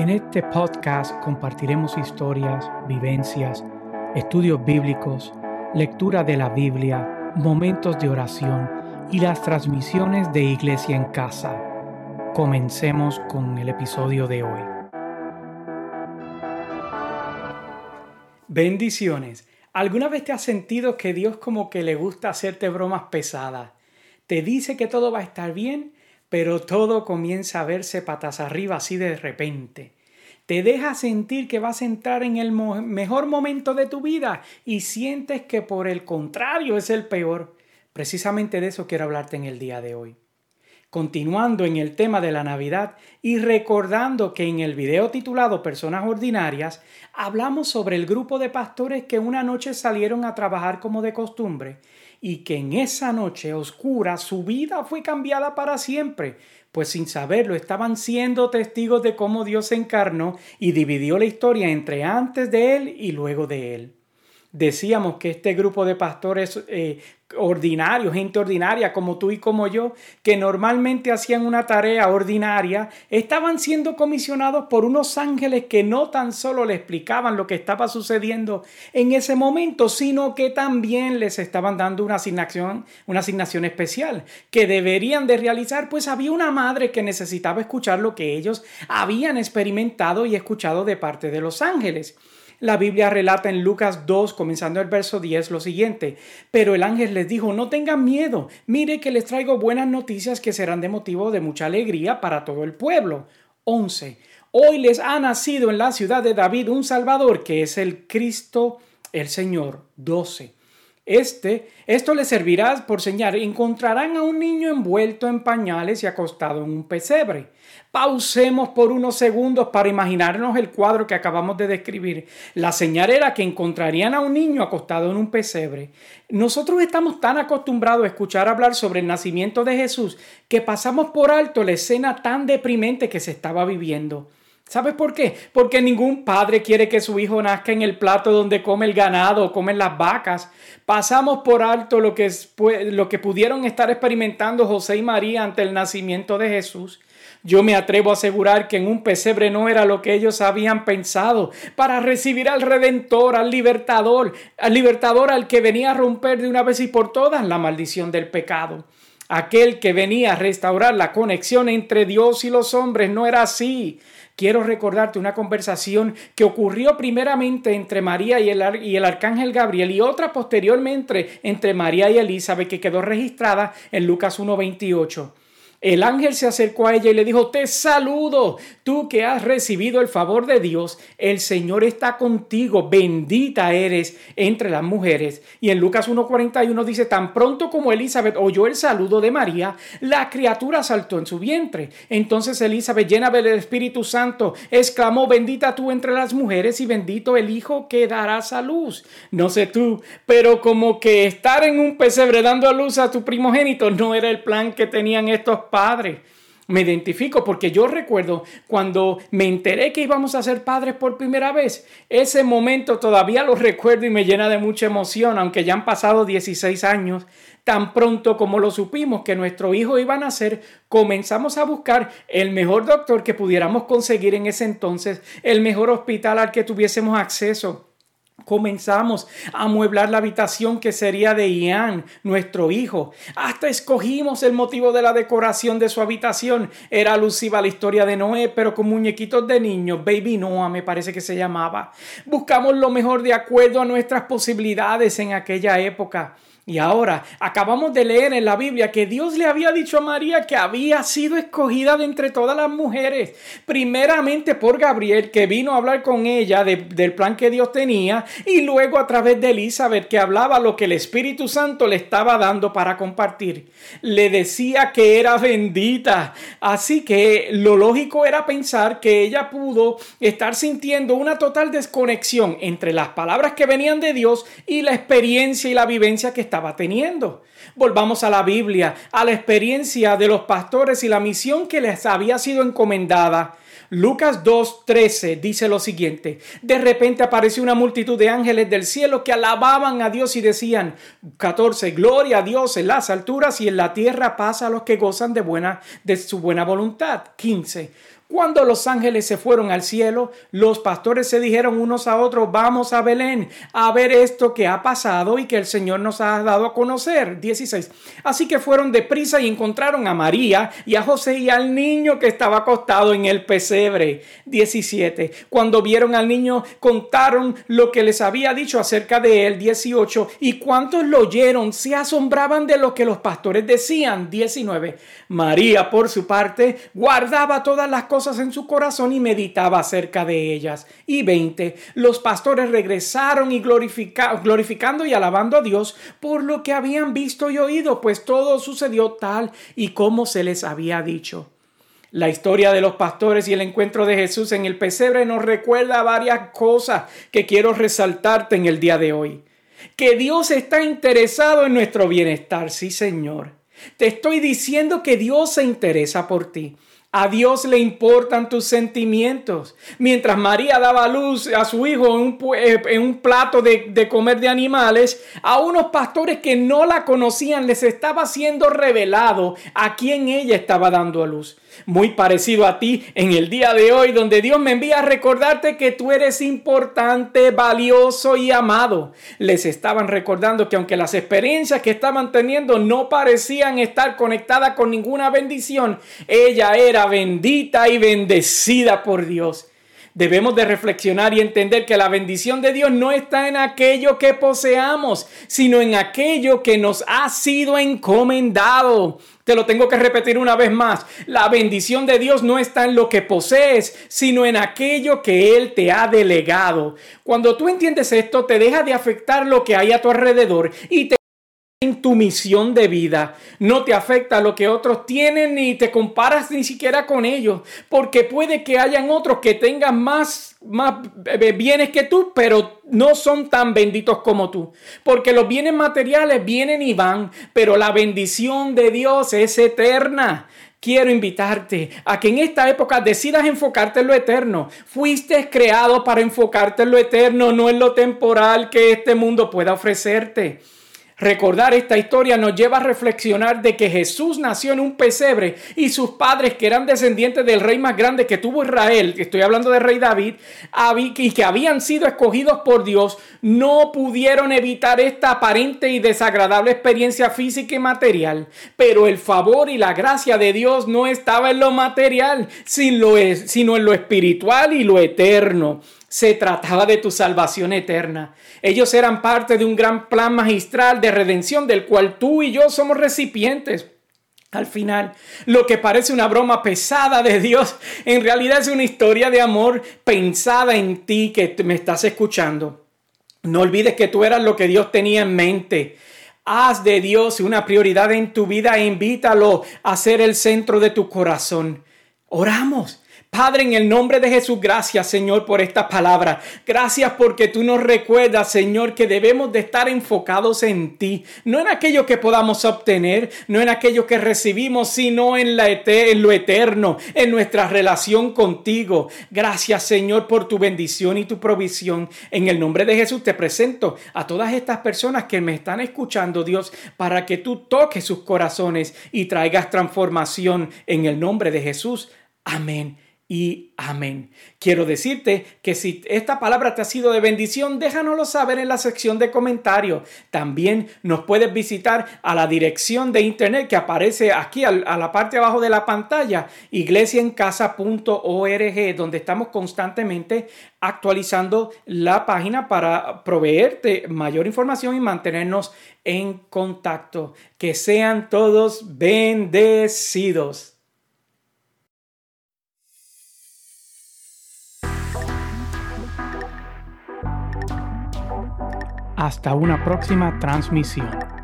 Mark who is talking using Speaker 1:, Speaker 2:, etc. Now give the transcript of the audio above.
Speaker 1: En este podcast compartiremos historias, vivencias, estudios bíblicos, lectura de la Biblia, momentos de oración y las transmisiones de Iglesia en Casa. Comencemos con el episodio de hoy. Bendiciones. ¿Alguna vez te has sentido que Dios como que le gusta hacerte bromas pesadas? Te dice que todo va a estar bien pero todo comienza a verse patas arriba así de repente. Te deja sentir que vas a entrar en el mejor momento de tu vida y sientes que por el contrario es el peor. Precisamente de eso quiero hablarte en el día de hoy. Continuando en el tema de la Navidad y recordando que en el video titulado Personas Ordinarias hablamos sobre el grupo de pastores que una noche salieron a trabajar como de costumbre y que en esa noche oscura su vida fue cambiada para siempre, pues sin saberlo estaban siendo testigos de cómo Dios se encarnó y dividió la historia entre antes de él y luego de él. Decíamos que este grupo de pastores eh, ordinarios, gente ordinaria como tú y como yo, que normalmente hacían una tarea ordinaria, estaban siendo comisionados por unos ángeles que no tan solo le explicaban lo que estaba sucediendo en ese momento, sino que también les estaban dando una asignación, una asignación especial que deberían de realizar, pues había una madre que necesitaba escuchar lo que ellos habían experimentado y escuchado de parte de los ángeles. La Biblia relata en Lucas 2, comenzando el verso 10, lo siguiente, pero el ángel les dijo, no tengan miedo, mire que les traigo buenas noticias que serán de motivo de mucha alegría para todo el pueblo. 11. Hoy les ha nacido en la ciudad de David un Salvador que es el Cristo el Señor. 12. Este, esto les servirá por señal. Encontrarán a un niño envuelto en pañales y acostado en un pesebre. Pausemos por unos segundos para imaginarnos el cuadro que acabamos de describir. La señal era que encontrarían a un niño acostado en un pesebre. Nosotros estamos tan acostumbrados a escuchar hablar sobre el nacimiento de Jesús que pasamos por alto la escena tan deprimente que se estaba viviendo. ¿Sabes por qué? Porque ningún padre quiere que su hijo nazca en el plato donde come el ganado o comen las vacas. Pasamos por alto lo que, lo que pudieron estar experimentando José y María ante el nacimiento de Jesús. Yo me atrevo a asegurar que en un pesebre no era lo que ellos habían pensado para recibir al Redentor, al Libertador, al Libertador al que venía a romper de una vez y por todas la maldición del pecado. Aquel que venía a restaurar la conexión entre Dios y los hombres no era así quiero recordarte una conversación que ocurrió primeramente entre María y el, y el, arcángel Gabriel y otra posteriormente entre María y Elizabeth que quedó registrada en Lucas 1.28. El ángel se acercó a ella y le dijo, te saludo, tú que has recibido el favor de Dios, el Señor está contigo, bendita eres entre las mujeres. Y en Lucas 1.41 dice, tan pronto como Elizabeth oyó el saludo de María, la criatura saltó en su vientre. Entonces Elizabeth, llena del Espíritu Santo, exclamó, bendita tú entre las mujeres y bendito el Hijo que darás a luz. No sé tú, pero como que estar en un pesebre dando a luz a tu primogénito no era el plan que tenían estos padre. Me identifico porque yo recuerdo cuando me enteré que íbamos a ser padres por primera vez. Ese momento todavía lo recuerdo y me llena de mucha emoción, aunque ya han pasado 16 años. Tan pronto como lo supimos que nuestro hijo iba a nacer, comenzamos a buscar el mejor doctor que pudiéramos conseguir en ese entonces, el mejor hospital al que tuviésemos acceso comenzamos a amueblar la habitación que sería de Ian, nuestro hijo. Hasta escogimos el motivo de la decoración de su habitación. Era alusiva a la historia de Noé, pero con muñequitos de niños. Baby Noah me parece que se llamaba. Buscamos lo mejor de acuerdo a nuestras posibilidades en aquella época. Y ahora acabamos de leer en la Biblia que Dios le había dicho a María que había sido escogida de entre todas las mujeres, primeramente por Gabriel, que vino a hablar con ella del plan que Dios tenía, y luego a través de Elizabeth, que hablaba lo que el Espíritu Santo le estaba dando para compartir. Le decía que era bendita. Así que lo lógico era pensar que ella pudo estar sintiendo una total desconexión entre las palabras que venían de Dios y la experiencia y la vivencia que estaba teniendo. Volvamos a la Biblia, a la experiencia de los pastores y la misión que les había sido encomendada. Lucas 2.13 dice lo siguiente, de repente apareció una multitud de ángeles del cielo que alababan a Dios y decían, 14, gloria a Dios en las alturas y en la tierra pasa a los que gozan de, buena, de su buena voluntad. 15, cuando los ángeles se fueron al cielo, los pastores se dijeron unos a otros, vamos a Belén a ver esto que ha pasado y que el Señor nos ha dado a conocer. 16. Así que fueron deprisa y encontraron a María y a José y al niño que estaba acostado en el pesebre. 17. Cuando vieron al niño, contaron lo que les había dicho acerca de él. 18. Y cuantos lo oyeron, se asombraban de lo que los pastores decían. 19. María, por su parte, guardaba todas las cosas en su corazón y meditaba acerca de ellas. Y 20. Los pastores regresaron y glorificando y alabando a Dios por lo que habían visto y oído, pues todo sucedió tal y como se les había dicho. La historia de los pastores y el encuentro de Jesús en el pesebre nos recuerda varias cosas que quiero resaltarte en el día de hoy. Que Dios está interesado en nuestro bienestar, sí Señor. Te estoy diciendo que Dios se interesa por ti. A Dios le importan tus sentimientos. Mientras María daba luz a su hijo en un, eh, plato de, de, comer de animales, a unos pastores que no la conocían les estaba siendo revelado a quien ella estaba dando a luz muy parecido a ti en el día de hoy, donde Dios me envía a recordarte que tú eres importante, valioso y amado. Les estaban recordando que aunque las experiencias que estaban teniendo no parecían estar conectadas con ninguna bendición, ella era bendita y bendecida por Dios. Debemos de reflexionar y entender que la bendición de Dios no está en aquello que poseamos, sino en aquello que nos ha sido encomendado. Te lo tengo que repetir una vez más. La bendición de Dios no está en lo que posees, sino en aquello que Él te ha delegado. Cuando tú entiendes esto, te deja de afectar lo que hay a tu alrededor y te en tu misión de vida. No te afecta lo que otros tienen ni te comparas ni siquiera con ellos, porque puede que hayan otros que tengan más, más eh, bienes que tú, pero no son tan benditos como tú. Porque los bienes materiales vienen y van, pero la bendición de Dios es eterna quiero invitarte a que en esta época decidas enfocarte en lo eterno. Fuiste creado para enfocarte en lo eterno, no en lo temporal que este mundo pueda ofrecerte. Recordar esta historia nos lleva a reflexionar de que Jesús nació en un pesebre y sus padres, que eran descendientes del rey más grande que tuvo Israel, estoy hablando de rey David, y que habían sido escogidos por Dios, no pudieron evitar esta aparente y desagradable experiencia física y material. Pero el favor y la gracia de Dios no estaba en lo material, sino en lo espiritual y lo eterno. Se trataba de tu salvación eterna. Ellos eran parte de un gran plan magistral de redención del cual tú y yo somos recipientes. Al final, lo que parece una broma pesada de Dios, en realidad es una historia de amor pensada en ti que me estás escuchando. No olvides que tú eras lo que Dios tenía en mente. Haz de Dios una prioridad en tu vida e invítalo a ser el centro de tu corazón. Oramos. Padre, en el nombre de Jesús, gracias Señor por esta palabra. Gracias porque tú nos recuerdas, Señor, que debemos de estar enfocados en ti, no en aquello que podamos obtener, no en aquello que recibimos, sino en, la en lo eterno, en nuestra relación contigo. Gracias Señor por tu bendición y tu provisión. En el nombre de Jesús te presento a todas estas personas que me están escuchando, Dios, para que tú toques sus corazones y traigas transformación en el nombre de Jesús. Amén y amén. Quiero decirte que si esta palabra te ha sido de bendición, déjanoslo saber en la sección de comentarios. También nos puedes visitar a la dirección de internet que aparece aquí a la parte abajo de la pantalla, iglesiaencasa.org, donde estamos constantemente actualizando la página para proveerte mayor información y mantenernos en contacto. Que sean todos bendecidos. Hasta una próxima transmisión.